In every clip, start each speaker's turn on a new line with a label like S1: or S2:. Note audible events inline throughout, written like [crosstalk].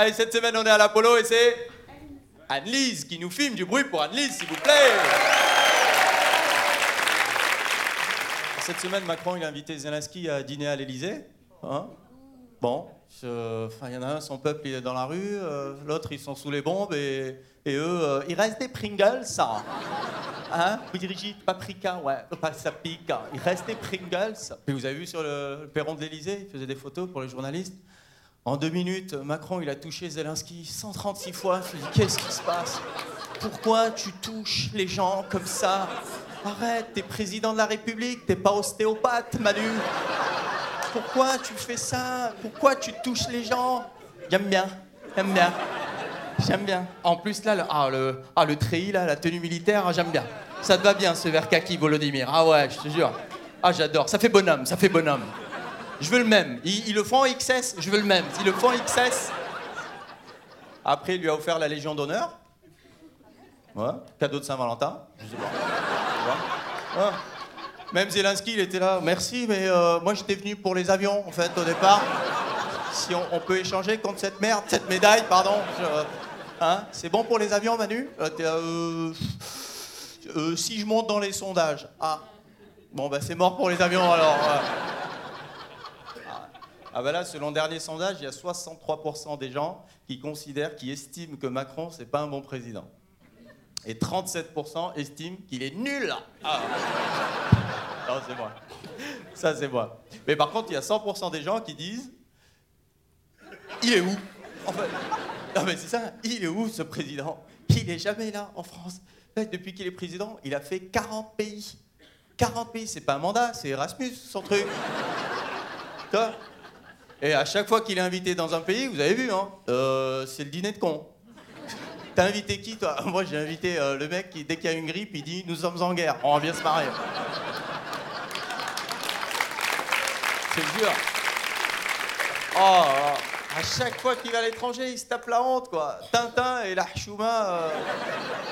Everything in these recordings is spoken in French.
S1: Allez, cette semaine, on est à l'Apollo et c'est Anne-Lise qui nous filme. Du bruit pour Anne-Lise, s'il vous plaît. Cette semaine, Macron, il a invité Zelensky à dîner à l'Elysée. Hein bon, il y en a un, son peuple, il est dans la rue. euh, L'autre, ils sont sous les bombes. Et, eux, euh, il reste des Pringles, ça. Hein paprika, ouais, ça pique. Il reste des Pringles. Et vous avez vu sur le, le perron de l'Elysée, il faisait des photos pour les journalistes. En deux minutes, Macron, il a touché Zelensky 136 fois. Qu'est-ce qui se passe? Pourquoi tu touches les gens comme ça? Arrête, t'es président de la République, t'es pas ostéopathe, Manu. Pourquoi tu fais ça? Pourquoi tu touches les gens? J'aime bien, j'aime bien. J'aime bien. En plus, là, le, ah, le, ah, le treillis, là, la tenue militaire, ah, j'aime bien. Ça te va bien, ce vert kaki, Volodymyr? Ah ouais, je te jure. Ah, j'adore. Ça fait bonhomme, ça fait bonhomme. Je veux le même. Ils, le font en XS, je veux le même. Ils le font en XS. Après, il lui a offert la Légion d'honneur. Cadeau de Saint-Valentin. Même Zelensky, il était là. Merci, mais euh, moi, j'étais venu pour les avions, en fait, au départ. Si on, peut échanger contre cette merde, cette médaille, pardon. Je- hein, C'est bon pour les avions, Manu Euh, euh, euh, Si je monte dans les sondages. Ah. Bon, bah, c'est mort pour les avions, alors. Ah bah là, selon le dernier sondage, il y a 63% des gens qui considèrent, qui estiment que Macron, c'est pas un bon président. Et 37% estiment qu'il est nul. Ah. Non, c'est moi. Ça, c'est moi. Mais par contre, il y a 100% des gens qui disent Il est où? En fait, non, mais c'est ça. Il est où, ce président? Il est jamais là, en France. Depuis qu'il est président, il a fait 40 pays. 40 pays, c'est pas un mandat, c'est Erasmus, son truc. Tu vois? Et à chaque fois qu'il est invité dans un pays, vous avez vu, hein, euh, c'est le dîner de con. T'as invité qui, toi [laughs] Moi, j'ai invité euh, le mec qui, dès qu'il y a une grippe, il dit Nous sommes en guerre. On vient se marrer. Je te jure. Oh, là. À chaque fois qu'il va à l'étranger, il se tape la honte, quoi. Tintin et l'Archouma euh,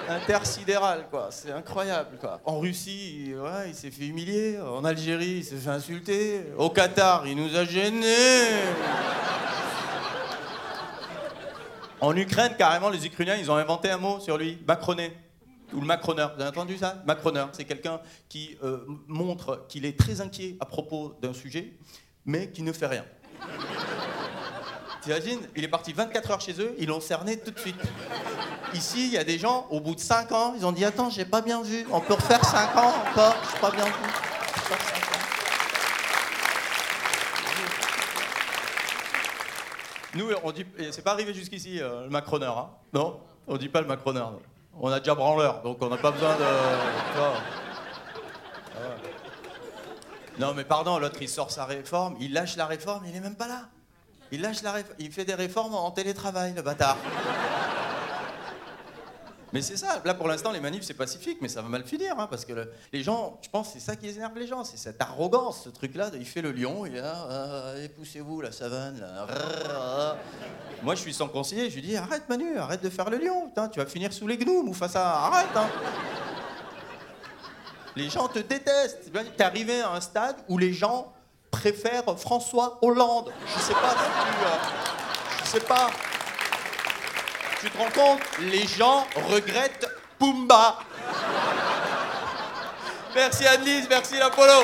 S1: intersidéral, quoi. C'est incroyable, quoi. En Russie, il, ouais, il s'est fait humilier. En Algérie, il s'est fait insulter. Au Qatar, il nous a gênés. En Ukraine, carrément, les Ukrainiens, ils ont inventé un mot sur lui, macroné. Ou le macroneur. Vous avez entendu ça? Macroneur. C'est quelqu'un qui euh, montre qu'il est très inquiet à propos d'un sujet, mais qui ne fait rien. T'imagines Il est parti 24 heures chez eux, ils l'ont cerné tout de suite. Ici, il y a des gens, au bout de 5 ans, ils ont dit Attends, j'ai pas bien vu. On peut refaire 5 ans encore J'ai pas bien vu. Nous, on dit, c'est pas arrivé jusqu'ici, euh, le macroneur, hein Non On dit pas le macroneur. On a déjà branleur, donc on n'a pas besoin de. Ah. Non, mais pardon, l'autre, il sort sa réforme, il lâche la réforme, il est même pas là. Il lâche la il fait des réformes en télétravail, le bâtard. Mais c'est ça, là pour l'instant les manifs c'est pacifique, mais ça va mal finir, hein, parce que le- les gens, je pense c'est ça qui énerve les gens, c'est cette arrogance, ce truc-là, il fait le lion, il est là, allez poussez-vous la savane. Moi je suis son conseiller, je lui dis arrête Manu, arrête de faire le lion, tu vas finir sous les gnous, Mufasa, arrête hein. Les gens te détestent, t'es arrivé à un stade où les gens préfèrent François Hollande, je sais pas si tu... euh, je sais pas... Tu te rends compte Les gens regrettent Pumba. Merci Annelise, merci l'Apollo.